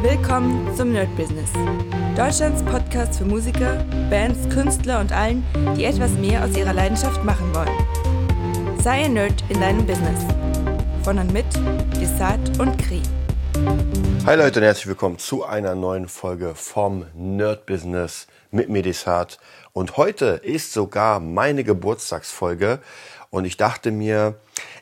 Willkommen zum Nerd Business. Deutschlands Podcast für Musiker, Bands, Künstler und allen, die etwas mehr aus ihrer Leidenschaft machen wollen. Sei ein Nerd in deinem Business. Von und mit Desart und Kri. Hi Leute und herzlich willkommen zu einer neuen Folge vom Nerd Business mit mir Desart. Und heute ist sogar meine Geburtstagsfolge und ich dachte mir,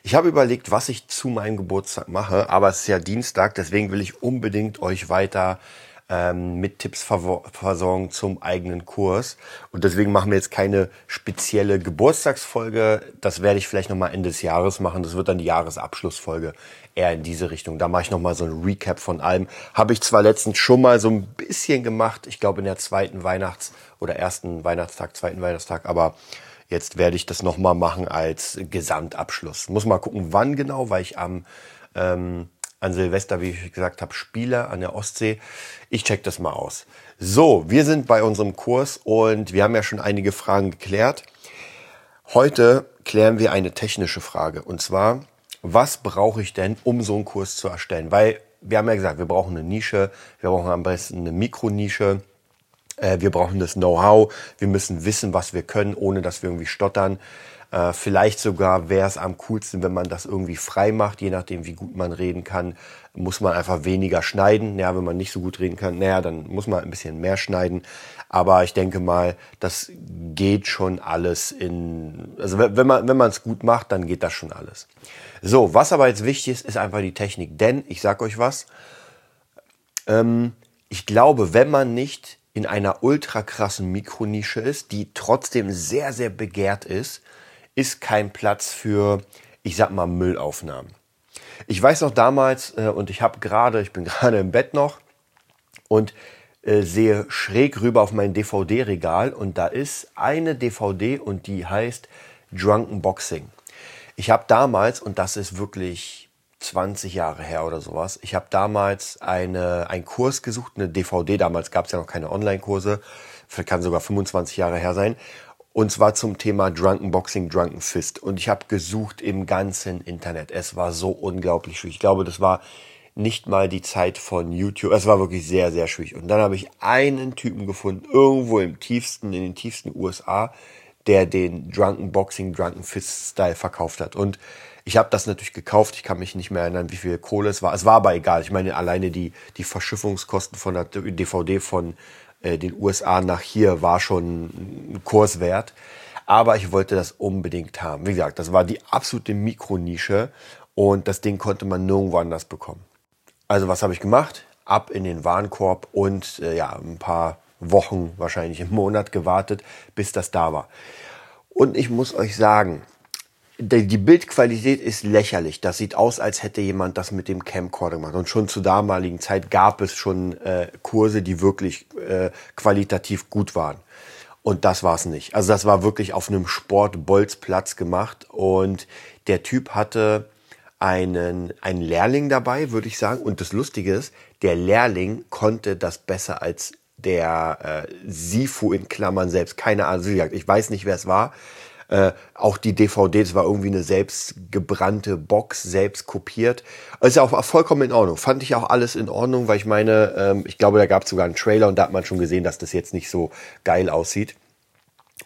ich habe überlegt, was ich zu meinem Geburtstag mache, aber es ist ja Dienstag, deswegen will ich unbedingt euch weiter ähm, mit Tipps versorgen zum eigenen Kurs. Und deswegen machen wir jetzt keine spezielle Geburtstagsfolge. Das werde ich vielleicht nochmal Ende des Jahres machen. Das wird dann die Jahresabschlussfolge eher in diese Richtung. Da mache ich nochmal so ein Recap von allem. Habe ich zwar letztens schon mal so ein bisschen gemacht, ich glaube in der zweiten Weihnachts- oder ersten Weihnachtstag, zweiten Weihnachtstag, aber Jetzt werde ich das nochmal machen als Gesamtabschluss. Muss mal gucken, wann genau, weil ich am ähm, an Silvester, wie ich gesagt habe, spiele an der Ostsee. Ich check das mal aus. So, wir sind bei unserem Kurs und wir haben ja schon einige Fragen geklärt. Heute klären wir eine technische Frage und zwar, was brauche ich denn, um so einen Kurs zu erstellen? Weil wir haben ja gesagt, wir brauchen eine Nische, wir brauchen am besten eine Mikronische äh, wir brauchen das Know-how. Wir müssen wissen, was wir können, ohne dass wir irgendwie stottern. Äh, vielleicht sogar wäre es am coolsten, wenn man das irgendwie frei macht, je nachdem, wie gut man reden kann, muss man einfach weniger schneiden. Ja, wenn man nicht so gut reden kann, naja, dann muss man ein bisschen mehr schneiden. Aber ich denke mal, das geht schon alles in, also wenn man, wenn man es gut macht, dann geht das schon alles. So, was aber jetzt wichtig ist, ist einfach die Technik. Denn, ich sag euch was, ähm, ich glaube, wenn man nicht in einer ultra krassen Mikronische ist, die trotzdem sehr, sehr begehrt ist, ist kein Platz für, ich sag mal, Müllaufnahmen. Ich weiß noch damals, äh, und ich habe gerade, ich bin gerade im Bett noch und äh, sehe schräg rüber auf mein DVD-Regal und da ist eine DVD und die heißt Drunken Boxing. Ich habe damals, und das ist wirklich 20 Jahre her oder sowas. Ich habe damals eine, einen Kurs gesucht, eine DVD, damals gab es ja noch keine Online-Kurse, kann sogar 25 Jahre her sein. Und zwar zum Thema Drunken Boxing, Drunken Fist. Und ich habe gesucht im ganzen Internet. Es war so unglaublich schwierig. Ich glaube, das war nicht mal die Zeit von YouTube. Es war wirklich sehr, sehr schwierig. Und dann habe ich einen Typen gefunden, irgendwo im tiefsten, in den tiefsten USA, der den Drunken Boxing, Drunken Fist Style verkauft hat. Und ich habe das natürlich gekauft. Ich kann mich nicht mehr erinnern, wie viel Kohle es war. Es war aber egal. Ich meine, alleine die, die Verschiffungskosten von der DVD von äh, den USA nach hier war schon ein Kurs wert. Aber ich wollte das unbedingt haben. Wie gesagt, das war die absolute Mikronische und das Ding konnte man nirgendwo anders bekommen. Also was habe ich gemacht? Ab in den Warenkorb und äh, ja, ein paar Wochen, wahrscheinlich im Monat gewartet, bis das da war. Und ich muss euch sagen, die Bildqualität ist lächerlich. Das sieht aus, als hätte jemand das mit dem Camcorder gemacht. Und schon zur damaligen Zeit gab es schon äh, Kurse, die wirklich äh, qualitativ gut waren. Und das war es nicht. Also das war wirklich auf einem Sportbolzplatz gemacht. Und der Typ hatte einen, einen Lehrling dabei, würde ich sagen. Und das Lustige ist, der Lehrling konnte das besser als der äh, Sifu in Klammern selbst. Keine Ahnung. Ich weiß nicht, wer es war. Äh, auch die DVD, das war irgendwie eine selbstgebrannte Box, selbst kopiert. Ist ja auch vollkommen in Ordnung. Fand ich auch alles in Ordnung, weil ich meine, ähm, ich glaube, da gab es sogar einen Trailer und da hat man schon gesehen, dass das jetzt nicht so geil aussieht.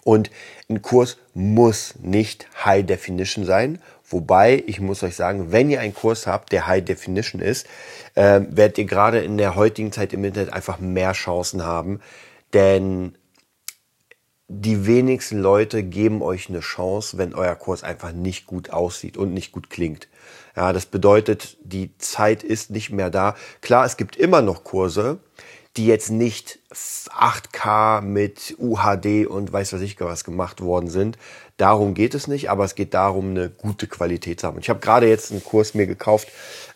Und ein Kurs muss nicht High Definition sein. Wobei, ich muss euch sagen, wenn ihr einen Kurs habt, der High Definition ist, äh, werdet ihr gerade in der heutigen Zeit im Internet einfach mehr Chancen haben. Denn die wenigsten Leute geben euch eine Chance, wenn euer Kurs einfach nicht gut aussieht und nicht gut klingt. Ja, das bedeutet, die Zeit ist nicht mehr da. Klar, es gibt immer noch Kurse, die jetzt nicht 8K mit UHD und weiß was ich was gemacht worden sind. Darum geht es nicht, aber es geht darum, eine gute Qualität zu haben. Ich habe gerade jetzt einen Kurs mir gekauft,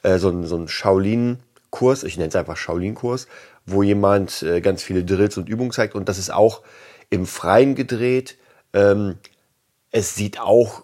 äh, so, einen, so einen Shaolin-Kurs, ich nenne es einfach Shaolin-Kurs, wo jemand äh, ganz viele Drills und Übungen zeigt und das ist auch im Freien gedreht. Ähm, es sieht auch,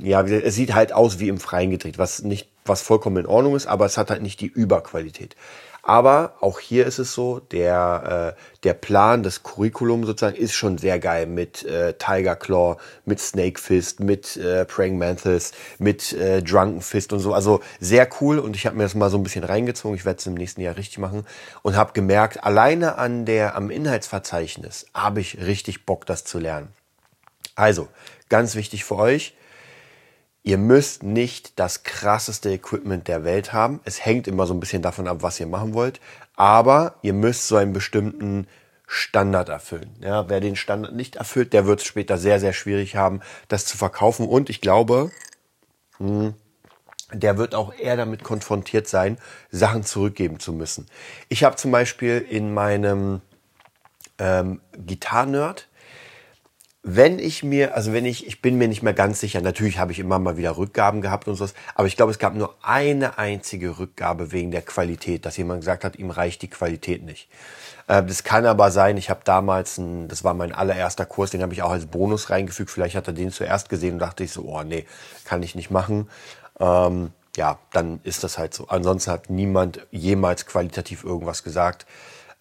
ja, es sieht halt aus wie im Freien gedreht, was nicht was vollkommen in Ordnung ist, aber es hat halt nicht die Überqualität. Aber auch hier ist es so, der, äh, der Plan, das Curriculum sozusagen ist schon sehr geil mit äh, Tiger Claw, mit Snake Fist, mit äh, Praying Mantis, mit äh, Drunken Fist und so. Also sehr cool und ich habe mir das mal so ein bisschen reingezogen. Ich werde es im nächsten Jahr richtig machen und habe gemerkt, alleine an der, am Inhaltsverzeichnis habe ich richtig Bock, das zu lernen. Also, ganz wichtig für euch, Ihr müsst nicht das krasseste Equipment der Welt haben. Es hängt immer so ein bisschen davon ab, was ihr machen wollt. Aber ihr müsst so einen bestimmten Standard erfüllen. Ja, wer den Standard nicht erfüllt, der wird es später sehr, sehr schwierig haben, das zu verkaufen. Und ich glaube, hm, der wird auch eher damit konfrontiert sein, Sachen zurückgeben zu müssen. Ich habe zum Beispiel in meinem ähm, Gitarrenerd wenn ich mir, also wenn ich, ich bin mir nicht mehr ganz sicher, natürlich habe ich immer mal wieder Rückgaben gehabt und sowas, aber ich glaube, es gab nur eine einzige Rückgabe wegen der Qualität, dass jemand gesagt hat, ihm reicht die Qualität nicht. Äh, das kann aber sein, ich habe damals, ein, das war mein allererster Kurs, den habe ich auch als Bonus reingefügt, vielleicht hat er den zuerst gesehen und dachte ich so, oh nee, kann ich nicht machen. Ähm, ja, dann ist das halt so. Ansonsten hat niemand jemals qualitativ irgendwas gesagt.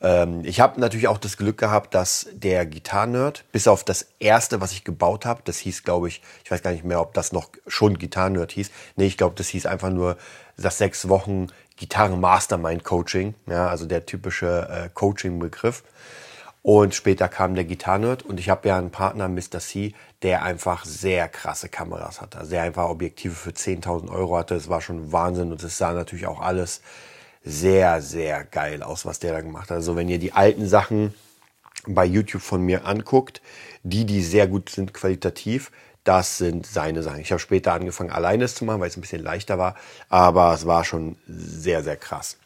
Ähm, ich habe natürlich auch das Glück gehabt, dass der Gitarrenerd, bis auf das erste, was ich gebaut habe, das hieß, glaube ich, ich weiß gar nicht mehr, ob das noch schon Gitarrenerd hieß. Nee, ich glaube, das hieß einfach nur das sechs Wochen Gitarren Mastermind Coaching, ja, also der typische äh, Coaching-Begriff. Und später kam der Gitarrenerd und ich habe ja einen Partner, Mr. C, der einfach sehr krasse Kameras hatte. Der einfach Objektive für 10.000 Euro hatte. Das war schon Wahnsinn und es sah natürlich auch alles sehr, sehr geil aus, was der da gemacht hat. Also wenn ihr die alten Sachen bei YouTube von mir anguckt, die, die sehr gut sind qualitativ, das sind seine Sachen. Ich habe später angefangen, alleine es zu machen, weil es ein bisschen leichter war, aber es war schon sehr, sehr krass.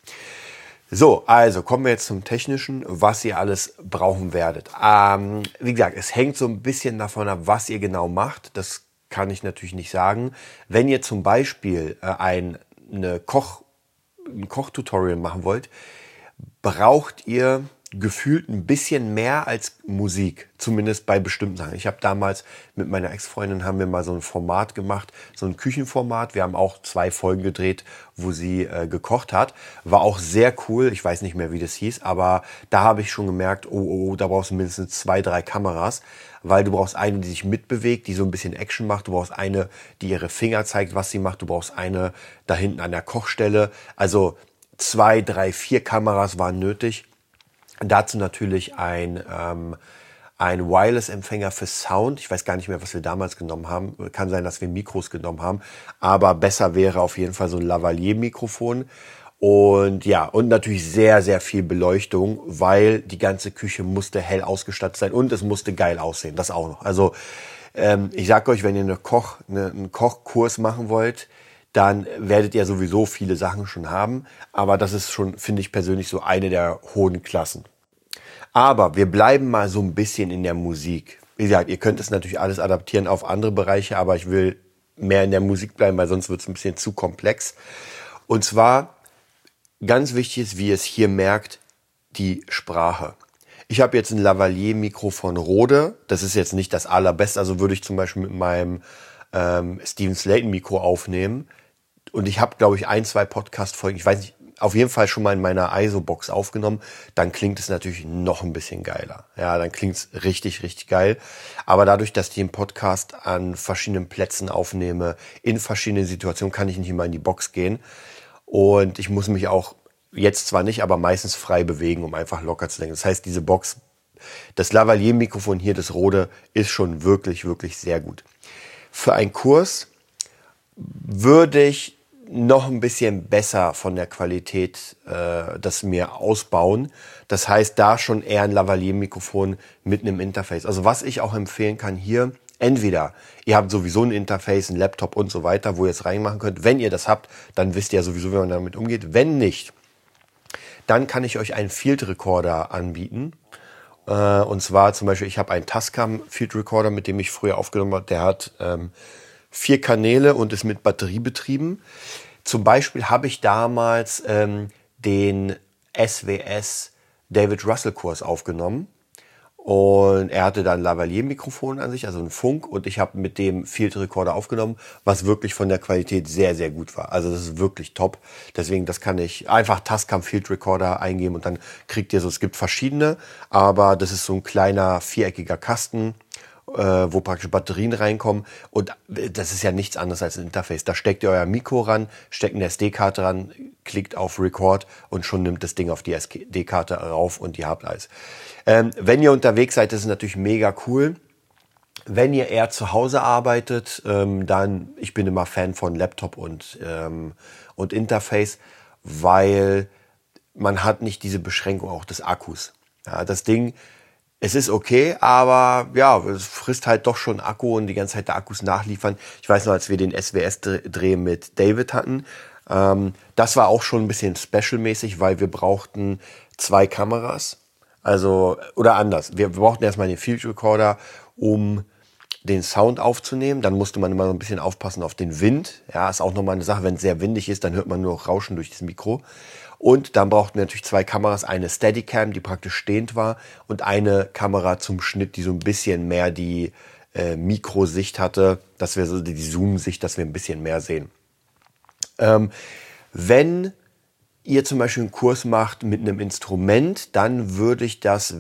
So, also kommen wir jetzt zum Technischen, was ihr alles brauchen werdet. Ähm, wie gesagt, es hängt so ein bisschen davon ab, was ihr genau macht. Das kann ich natürlich nicht sagen. Wenn ihr zum Beispiel äh, ein, eine Koch ein Kochtutorial machen wollt, braucht ihr gefühlt ein bisschen mehr als Musik, zumindest bei bestimmten Sachen. Ich habe damals mit meiner Ex-Freundin haben wir mal so ein Format gemacht, so ein Küchenformat. Wir haben auch zwei Folgen gedreht, wo sie äh, gekocht hat. War auch sehr cool. Ich weiß nicht mehr, wie das hieß, aber da habe ich schon gemerkt, oh, oh, oh, da brauchst du mindestens zwei, drei Kameras, weil du brauchst eine, die sich mitbewegt, die so ein bisschen Action macht. Du brauchst eine, die ihre Finger zeigt, was sie macht. Du brauchst eine da hinten an der Kochstelle. Also zwei, drei, vier Kameras waren nötig. Dazu natürlich ein, ähm, ein Wireless-Empfänger für Sound. Ich weiß gar nicht mehr, was wir damals genommen haben. Kann sein, dass wir Mikros genommen haben. Aber besser wäre auf jeden Fall so ein Lavalier-Mikrofon. Und ja, und natürlich sehr, sehr viel Beleuchtung, weil die ganze Küche musste hell ausgestattet sein und es musste geil aussehen. Das auch noch. Also ähm, ich sag euch, wenn ihr eine Koch, eine, einen Kochkurs machen wollt, dann werdet ihr sowieso viele Sachen schon haben. Aber das ist schon, finde ich persönlich, so eine der hohen Klassen. Aber wir bleiben mal so ein bisschen in der Musik. Wie gesagt, ihr könnt es natürlich alles adaptieren auf andere Bereiche, aber ich will mehr in der Musik bleiben, weil sonst wird es ein bisschen zu komplex. Und zwar ganz wichtig ist, wie ihr es hier merkt, die Sprache. Ich habe jetzt ein Lavalier-Mikro von Rode. Das ist jetzt nicht das allerbeste. Also würde ich zum Beispiel mit meinem ähm, Steven Slayton-Mikro aufnehmen und ich habe, glaube ich, ein, zwei Podcast-Folgen, ich weiß nicht, auf jeden Fall schon mal in meiner ISO-Box aufgenommen, dann klingt es natürlich noch ein bisschen geiler. Ja, dann klingt es richtig, richtig geil. Aber dadurch, dass ich den Podcast an verschiedenen Plätzen aufnehme, in verschiedenen Situationen, kann ich nicht immer in die Box gehen. Und ich muss mich auch jetzt zwar nicht, aber meistens frei bewegen, um einfach locker zu denken. Das heißt, diese Box, das Lavalier-Mikrofon hier, das Rode, ist schon wirklich, wirklich sehr gut. Für einen Kurs würde ich noch ein bisschen besser von der Qualität äh, das mir ausbauen. Das heißt, da schon eher ein Lavalier-Mikrofon mit einem Interface. Also was ich auch empfehlen kann hier, entweder ihr habt sowieso ein Interface, ein Laptop und so weiter, wo ihr es reinmachen könnt. Wenn ihr das habt, dann wisst ihr ja sowieso, wie man damit umgeht. Wenn nicht, dann kann ich euch einen Field Recorder anbieten. Äh, und zwar zum Beispiel, ich habe einen Tascam Field Recorder, mit dem ich früher aufgenommen habe. Der hat ähm, vier Kanäle und ist mit Batterie betrieben. Zum Beispiel habe ich damals ähm, den SWS David Russell Kurs aufgenommen. Und er hatte dann Lavalier-Mikrofon an sich, also ein Funk, und ich habe mit dem Field Recorder aufgenommen, was wirklich von der Qualität sehr, sehr gut war. Also das ist wirklich top. Deswegen, das kann ich einfach Tascam Field Recorder eingeben und dann kriegt ihr so, es gibt verschiedene, aber das ist so ein kleiner viereckiger Kasten wo praktisch Batterien reinkommen. Und das ist ja nichts anderes als ein Interface. Da steckt ihr euer Mikro ran, steckt eine SD-Karte ran, klickt auf Record und schon nimmt das Ding auf die SD-Karte rauf und ihr habt alles. Ähm, wenn ihr unterwegs seid, das ist natürlich mega cool. Wenn ihr eher zu Hause arbeitet, ähm, dann, ich bin immer Fan von Laptop und, ähm, und Interface, weil man hat nicht diese Beschränkung auch des Akkus. Ja, das Ding es ist okay, aber ja, es frisst halt doch schon Akku und die ganze Zeit der Akkus nachliefern. Ich weiß noch, als wir den SWS-Dreh mit David hatten, ähm, das war auch schon ein bisschen special-mäßig, weil wir brauchten zwei Kameras. Also, oder anders. Wir brauchten erstmal den Field Recorder, um den Sound aufzunehmen. Dann musste man immer so ein bisschen aufpassen auf den Wind. Ja, ist auch nochmal eine Sache. Wenn es sehr windig ist, dann hört man nur Rauschen durch das Mikro. Und dann brauchten wir natürlich zwei Kameras, eine Steadicam, die praktisch stehend war, und eine Kamera zum Schnitt, die so ein bisschen mehr die äh, Mikrosicht hatte, dass wir so die Zoom-Sicht, dass wir ein bisschen mehr sehen. Ähm, wenn ihr zum Beispiel einen Kurs macht mit einem Instrument, dann würde ich das,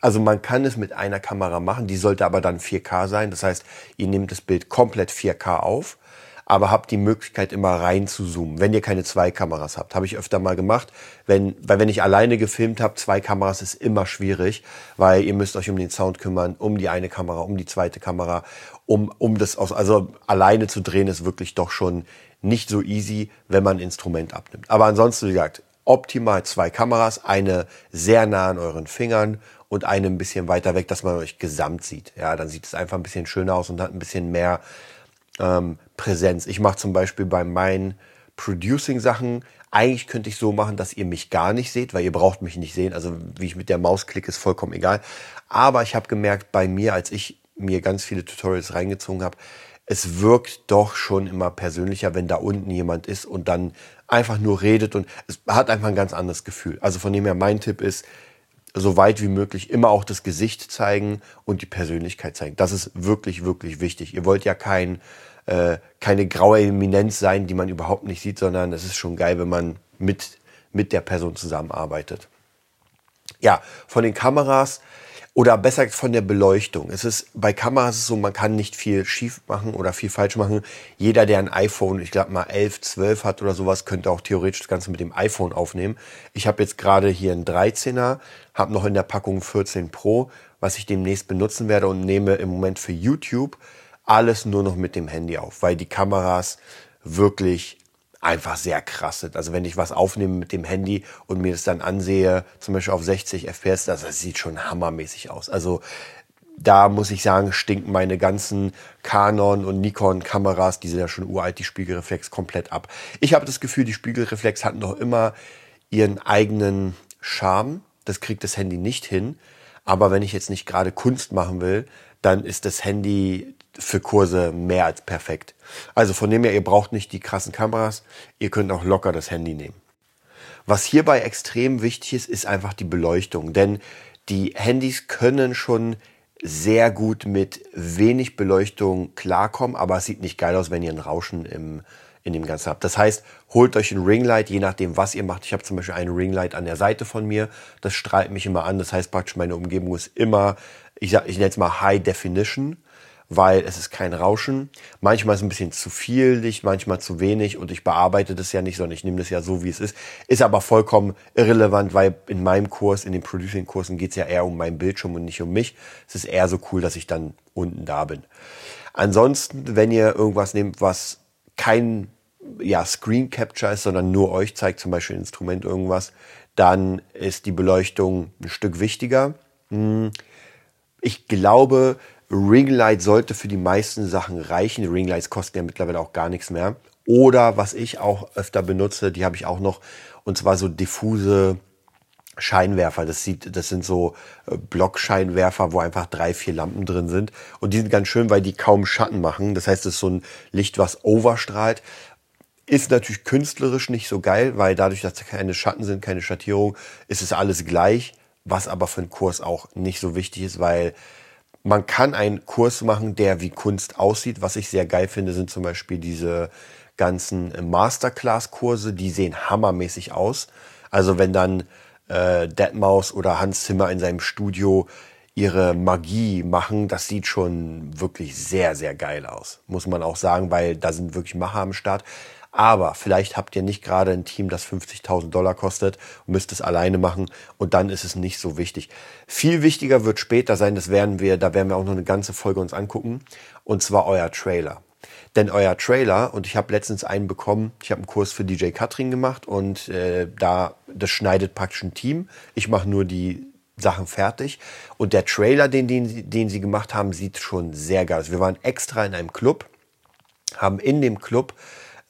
also man kann es mit einer Kamera machen, die sollte aber dann 4K sein. Das heißt, ihr nehmt das Bild komplett 4K auf aber habt die Möglichkeit immer rein zu zoomen, wenn ihr keine zwei Kameras habt. Habe ich öfter mal gemacht, wenn, weil wenn ich alleine gefilmt habe, zwei Kameras ist immer schwierig, weil ihr müsst euch um den Sound kümmern, um die eine Kamera, um die zweite Kamera, um, um das aus, also alleine zu drehen ist wirklich doch schon nicht so easy, wenn man ein Instrument abnimmt. Aber ansonsten, wie gesagt, optimal zwei Kameras, eine sehr nah an euren Fingern und eine ein bisschen weiter weg, dass man euch gesamt sieht. Ja, dann sieht es einfach ein bisschen schöner aus und hat ein bisschen mehr ähm, Präsenz. Ich mache zum Beispiel bei meinen Producing-Sachen, eigentlich könnte ich so machen, dass ihr mich gar nicht seht, weil ihr braucht mich nicht sehen. Also wie ich mit der Maus klicke, ist vollkommen egal. Aber ich habe gemerkt, bei mir, als ich mir ganz viele Tutorials reingezogen habe, es wirkt doch schon immer persönlicher, wenn da unten jemand ist und dann einfach nur redet und es hat einfach ein ganz anderes Gefühl. Also von dem her mein Tipp ist, so weit wie möglich immer auch das Gesicht zeigen und die Persönlichkeit zeigen. Das ist wirklich, wirklich wichtig. Ihr wollt ja kein, äh, keine graue Eminenz sein, die man überhaupt nicht sieht, sondern es ist schon geil, wenn man mit, mit der Person zusammenarbeitet. Ja, von den Kameras oder besser von der Beleuchtung. Es ist bei Kameras so, man kann nicht viel schief machen oder viel falsch machen. Jeder, der ein iPhone, ich glaube mal 11, 12 hat oder sowas, könnte auch theoretisch das Ganze mit dem iPhone aufnehmen. Ich habe jetzt gerade hier einen 13er, habe noch in der Packung 14 Pro, was ich demnächst benutzen werde und nehme im Moment für YouTube alles nur noch mit dem Handy auf, weil die Kameras wirklich einfach sehr krass sind. Also wenn ich was aufnehme mit dem Handy und mir das dann ansehe, zum Beispiel auf 60 FPS, das, das sieht schon hammermäßig aus. Also da muss ich sagen, stinken meine ganzen Canon und Nikon Kameras, die sind ja schon uralt, die Spiegelreflex komplett ab. Ich habe das Gefühl, die Spiegelreflex hatten noch immer ihren eigenen Charme. Das kriegt das Handy nicht hin. Aber wenn ich jetzt nicht gerade Kunst machen will, dann ist das Handy für Kurse mehr als perfekt. Also von dem her, ihr braucht nicht die krassen Kameras, ihr könnt auch locker das Handy nehmen. Was hierbei extrem wichtig ist, ist einfach die Beleuchtung, denn die Handys können schon sehr gut mit wenig Beleuchtung klarkommen, aber es sieht nicht geil aus, wenn ihr ein Rauschen im, in dem Ganzen habt. Das heißt, holt euch ein Ringlight, je nachdem, was ihr macht. Ich habe zum Beispiel ein Ringlight an der Seite von mir, das strahlt mich immer an. Das heißt praktisch, meine Umgebung ist immer, ich, ich nenne es mal High Definition weil es ist kein Rauschen. Manchmal ist ein bisschen zu viel Licht, manchmal zu wenig und ich bearbeite das ja nicht, sondern ich nehme das ja so, wie es ist. Ist aber vollkommen irrelevant, weil in meinem Kurs, in den Producing-Kursen geht es ja eher um meinen Bildschirm und nicht um mich. Es ist eher so cool, dass ich dann unten da bin. Ansonsten, wenn ihr irgendwas nehmt, was kein ja, Screen Capture ist, sondern nur euch zeigt, zum Beispiel ein Instrument irgendwas, dann ist die Beleuchtung ein Stück wichtiger. Hm. Ich glaube, Ringlight sollte für die meisten Sachen reichen. Ringlights kosten ja mittlerweile auch gar nichts mehr. Oder was ich auch öfter benutze, die habe ich auch noch, und zwar so diffuse Scheinwerfer. Das sieht, das sind so äh, Blockscheinwerfer, wo einfach drei, vier Lampen drin sind. Und die sind ganz schön, weil die kaum Schatten machen. Das heißt, es ist so ein Licht, was overstrahlt. Ist natürlich künstlerisch nicht so geil, weil dadurch, dass keine Schatten sind, keine Schattierung, ist es alles gleich was aber für einen Kurs auch nicht so wichtig ist, weil man kann einen Kurs machen, der wie Kunst aussieht. Was ich sehr geil finde, sind zum Beispiel diese ganzen Masterclass-Kurse, die sehen hammermäßig aus. Also wenn dann äh, Deadmaus oder Hans Zimmer in seinem Studio ihre Magie machen, das sieht schon wirklich sehr, sehr geil aus. Muss man auch sagen, weil da sind wirklich Macher am Start. Aber vielleicht habt ihr nicht gerade ein Team, das 50.000 Dollar kostet und müsst es alleine machen und dann ist es nicht so wichtig. Viel wichtiger wird später sein, das werden wir, da werden wir auch noch eine ganze Folge uns angucken und zwar euer Trailer. Denn euer Trailer, und ich habe letztens einen bekommen, ich habe einen Kurs für DJ Katrin gemacht und äh, da, das schneidet praktisch ein Team. Ich mache nur die Sachen fertig. Und der Trailer, den, den, den sie gemacht haben, sieht schon sehr geil aus. Wir waren extra in einem Club, haben in dem Club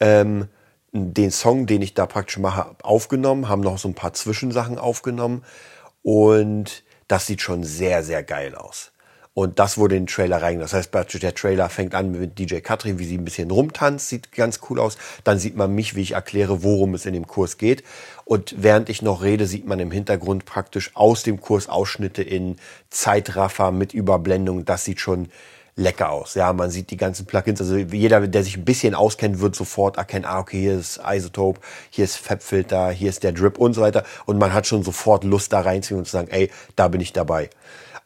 ähm, den Song, den ich da praktisch mache, aufgenommen, haben noch so ein paar Zwischensachen aufgenommen und das sieht schon sehr, sehr geil aus. Und das wurde in den Trailer rein. Das heißt, der Trailer fängt an mit DJ Katrin, wie sie ein bisschen rumtanzt, sieht ganz cool aus. Dann sieht man mich, wie ich erkläre, worum es in dem Kurs geht. Und während ich noch rede, sieht man im Hintergrund praktisch aus dem Kurs Ausschnitte in Zeitraffer mit Überblendung. Das sieht schon lecker aus. Ja, man sieht die ganzen Plugins. Also jeder, der sich ein bisschen auskennt, wird sofort erkennen, ah, okay, hier ist Isotope, hier ist Fabfilter, hier ist der Drip und so weiter. Und man hat schon sofort Lust da reinzuziehen und zu sagen, ey, da bin ich dabei.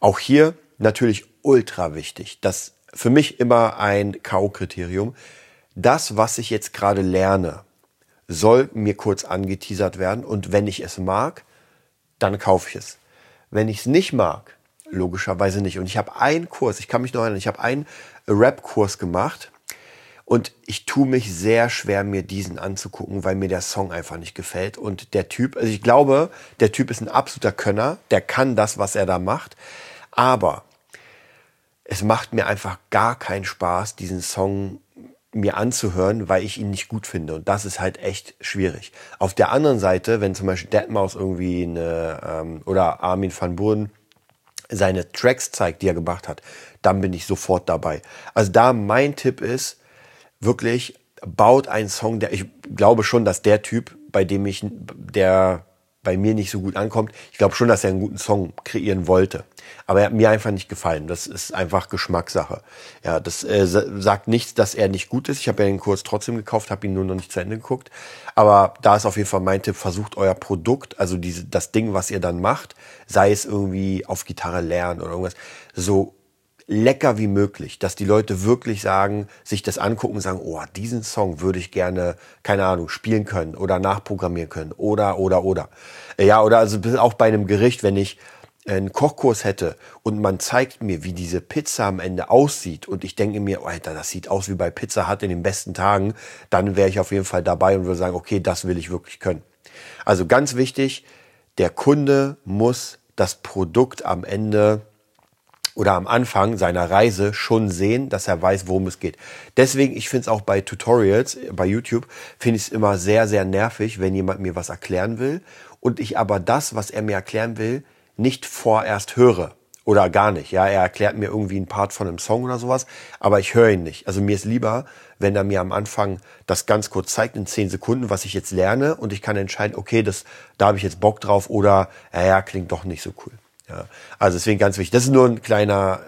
Auch hier natürlich ultra wichtig. Das für mich immer ein K.O.-Kriterium. Das, was ich jetzt gerade lerne, soll mir kurz angeteasert werden. Und wenn ich es mag, dann kaufe ich es. Wenn ich es nicht mag, logischerweise nicht. Und ich habe einen Kurs, ich kann mich noch erinnern, ich habe einen Rap-Kurs gemacht und ich tue mich sehr schwer, mir diesen anzugucken, weil mir der Song einfach nicht gefällt. Und der Typ, also ich glaube, der Typ ist ein absoluter Könner, der kann das, was er da macht. Aber es macht mir einfach gar keinen Spaß, diesen Song mir anzuhören, weil ich ihn nicht gut finde. Und das ist halt echt schwierig. Auf der anderen Seite, wenn zum Beispiel Deadmaus irgendwie eine, ähm, oder Armin van Buren seine Tracks zeigt, die er gemacht hat, dann bin ich sofort dabei. Also da mein Tipp ist, wirklich baut einen Song, der ich glaube schon, dass der Typ, bei dem ich, der bei mir nicht so gut ankommt, ich glaube schon, dass er einen guten Song kreieren wollte. Aber er hat mir einfach nicht gefallen. Das ist einfach Geschmackssache. Ja, das äh, sagt nichts, dass er nicht gut ist. Ich habe ja den Kurs trotzdem gekauft, habe ihn nur noch nicht zu Ende geguckt. Aber da ist auf jeden Fall mein Tipp, versucht euer Produkt, also diese, das Ding, was ihr dann macht, sei es irgendwie auf Gitarre lernen oder irgendwas, so lecker wie möglich, dass die Leute wirklich sagen, sich das angucken und sagen, oh, diesen Song würde ich gerne, keine Ahnung, spielen können oder nachprogrammieren können oder, oder, oder. Ja, oder also auch bei einem Gericht, wenn ich einen Kochkurs hätte und man zeigt mir, wie diese Pizza am Ende aussieht und ich denke mir, oh, Alter, das sieht aus wie bei Pizza Hut in den besten Tagen, dann wäre ich auf jeden Fall dabei und würde sagen, okay, das will ich wirklich können. Also ganz wichtig, der Kunde muss das Produkt am Ende oder am Anfang seiner Reise schon sehen, dass er weiß, worum es geht. Deswegen, ich finde es auch bei Tutorials, bei YouTube, finde ich es immer sehr, sehr nervig, wenn jemand mir was erklären will und ich aber das, was er mir erklären will, nicht vorerst höre oder gar nicht. Ja, er erklärt mir irgendwie einen Part von einem Song oder sowas, aber ich höre ihn nicht. Also mir ist lieber, wenn er mir am Anfang das ganz kurz zeigt in zehn Sekunden, was ich jetzt lerne und ich kann entscheiden, okay, das, da habe ich jetzt Bock drauf oder, ja, ja, klingt doch nicht so cool. Ja, also deswegen ganz wichtig. Das ist nur ein kleiner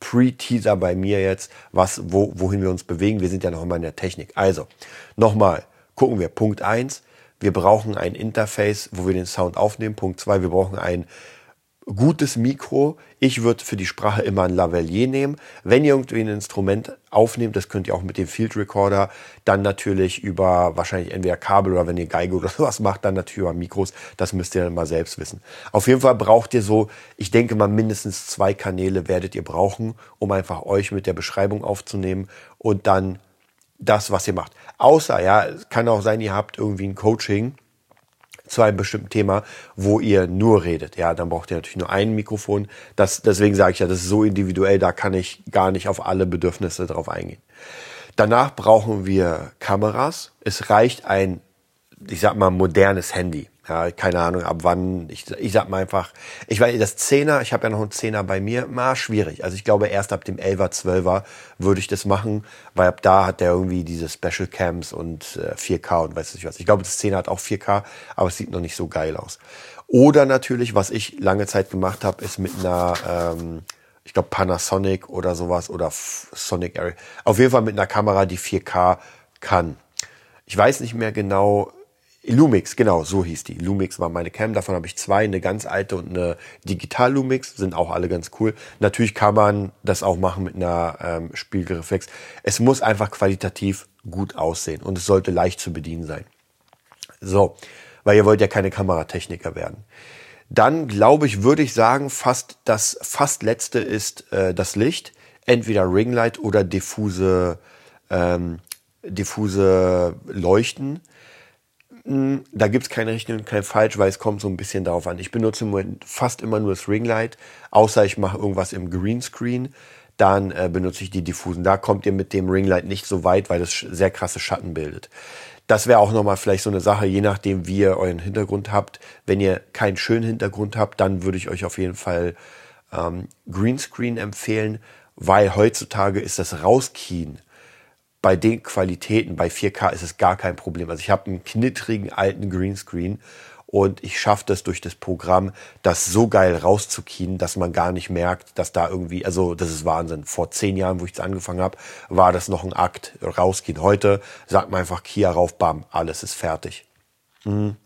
Pre-Teaser bei mir jetzt, was, wo, wohin wir uns bewegen. Wir sind ja noch immer in der Technik. Also, nochmal, gucken wir. Punkt eins: Wir brauchen ein Interface, wo wir den Sound aufnehmen. Punkt zwei: Wir brauchen ein gutes Mikro. Ich würde für die Sprache immer ein Lavalier nehmen. Wenn ihr irgendwie ein Instrument aufnehmt, das könnt ihr auch mit dem Field Recorder, dann natürlich über wahrscheinlich entweder Kabel oder wenn ihr Geige oder sowas macht, dann natürlich über Mikros. Das müsst ihr dann mal selbst wissen. Auf jeden Fall braucht ihr so, ich denke mal mindestens zwei Kanäle werdet ihr brauchen, um einfach euch mit der Beschreibung aufzunehmen und dann das, was ihr macht. Außer, ja, es kann auch sein, ihr habt irgendwie ein Coaching zu einem bestimmten Thema, wo ihr nur redet. Ja, dann braucht ihr natürlich nur ein Mikrofon. Das, deswegen sage ich ja, das ist so individuell, da kann ich gar nicht auf alle Bedürfnisse drauf eingehen. Danach brauchen wir Kameras. Es reicht ein ich sag mal, modernes Handy. Ja, keine Ahnung, ab wann. Ich, ich sag mal einfach, ich weiß, das Zehner, ich habe ja noch einen Zehner bei mir, mal schwierig. Also ich glaube, erst ab dem 11er, 12er würde ich das machen, weil ab da hat der irgendwie diese Special Cams und äh, 4K und weiß nicht was. Ich glaube, das Zehner hat auch 4K, aber es sieht noch nicht so geil aus. Oder natürlich, was ich lange Zeit gemacht habe, ist mit einer, ähm, ich glaube, Panasonic oder sowas oder Sonic Area. Auf jeden Fall mit einer Kamera, die 4K kann. Ich weiß nicht mehr genau, Lumix, genau, so hieß die. Lumix war meine Cam, davon habe ich zwei, eine ganz alte und eine Digital Lumix, sind auch alle ganz cool. Natürlich kann man das auch machen mit einer ähm, Spiegelreflex. Es muss einfach qualitativ gut aussehen und es sollte leicht zu bedienen sein. So, weil ihr wollt ja keine Kameratechniker werden. Dann glaube ich, würde ich sagen, fast das fast letzte ist äh, das Licht, entweder Ringlight oder diffuse ähm, diffuse Leuchten da gibt es keine richtige und kein falsch, weil es kommt so ein bisschen darauf an. Ich benutze im Moment fast immer nur das Ringlight, außer ich mache irgendwas im Greenscreen. Dann äh, benutze ich die diffusen. Da kommt ihr mit dem Ringlight nicht so weit, weil das sehr krasse Schatten bildet. Das wäre auch nochmal vielleicht so eine Sache, je nachdem, wie ihr euren Hintergrund habt. Wenn ihr keinen schönen Hintergrund habt, dann würde ich euch auf jeden Fall ähm, Greenscreen empfehlen, weil heutzutage ist das Rauskien bei den Qualitäten, bei 4K ist es gar kein Problem. Also ich habe einen knittrigen alten Greenscreen und ich schaffe das durch das Programm, das so geil rauszukien, dass man gar nicht merkt, dass da irgendwie, also das ist Wahnsinn. Vor zehn Jahren, wo ich es angefangen habe, war das noch ein Akt rauskien. Heute sagt man einfach Kia rauf, bam, alles ist fertig. Mhm.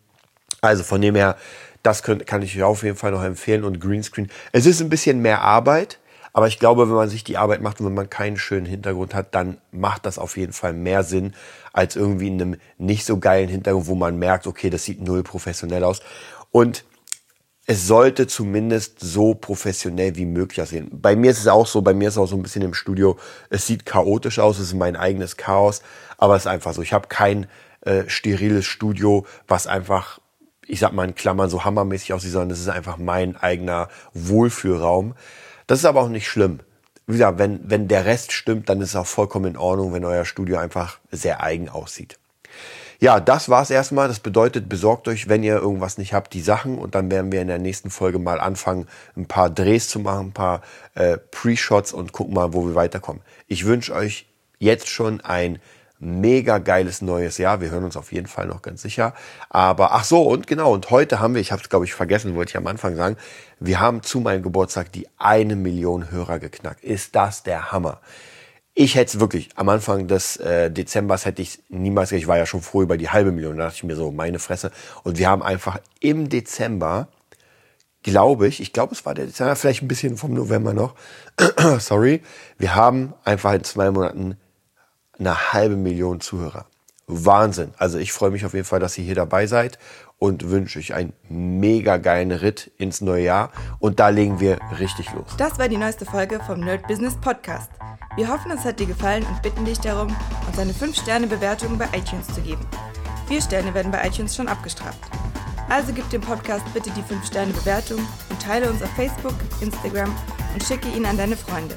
Also von dem her, das könnt, kann ich euch auf jeden Fall noch empfehlen und Greenscreen. Es ist ein bisschen mehr Arbeit, aber ich glaube, wenn man sich die Arbeit macht und wenn man keinen schönen Hintergrund hat, dann macht das auf jeden Fall mehr Sinn als irgendwie in einem nicht so geilen Hintergrund, wo man merkt, okay, das sieht null professionell aus. Und es sollte zumindest so professionell wie möglich aussehen. Bei mir ist es auch so, bei mir ist es auch so ein bisschen im Studio, es sieht chaotisch aus, es ist mein eigenes Chaos, aber es ist einfach so. Ich habe kein äh, steriles Studio, was einfach, ich sag mal in Klammern, so hammermäßig aussieht, sondern es ist einfach mein eigener Wohlfühlraum. Das ist aber auch nicht schlimm. Wie gesagt, wenn, wenn der Rest stimmt, dann ist es auch vollkommen in Ordnung, wenn euer Studio einfach sehr eigen aussieht. Ja, das war's erstmal. Das bedeutet, besorgt euch, wenn ihr irgendwas nicht habt, die Sachen und dann werden wir in der nächsten Folge mal anfangen, ein paar Drehs zu machen, ein paar äh, Pre-Shots und gucken mal, wo wir weiterkommen. Ich wünsche euch jetzt schon ein mega geiles neues Jahr. Wir hören uns auf jeden Fall noch ganz sicher. Aber ach so, und genau, und heute haben wir, ich habe es glaube ich vergessen, wollte ich am Anfang sagen, wir haben zu meinem Geburtstag die eine Million Hörer geknackt. Ist das der Hammer? Ich hätte es wirklich, am Anfang des äh, Dezembers hätte ich niemals, ich war ja schon froh über die halbe Million, da dachte ich mir so, meine Fresse. Und wir haben einfach im Dezember, glaube ich, ich glaube es war der Dezember, vielleicht ein bisschen vom November noch, sorry, wir haben einfach in zwei Monaten eine halbe Million Zuhörer. Wahnsinn. Also ich freue mich auf jeden Fall, dass ihr hier dabei seid und wünsche euch einen mega geilen Ritt ins neue Jahr. Und da legen wir richtig los. Das war die neueste Folge vom Nerd Business Podcast. Wir hoffen, es hat dir gefallen und bitten dich darum, uns eine 5-Sterne-Bewertung bei iTunes zu geben. Vier Sterne werden bei iTunes schon abgestraft. Also gib dem Podcast bitte die 5-Sterne-Bewertung und teile uns auf Facebook, Instagram und schicke ihn an deine Freunde.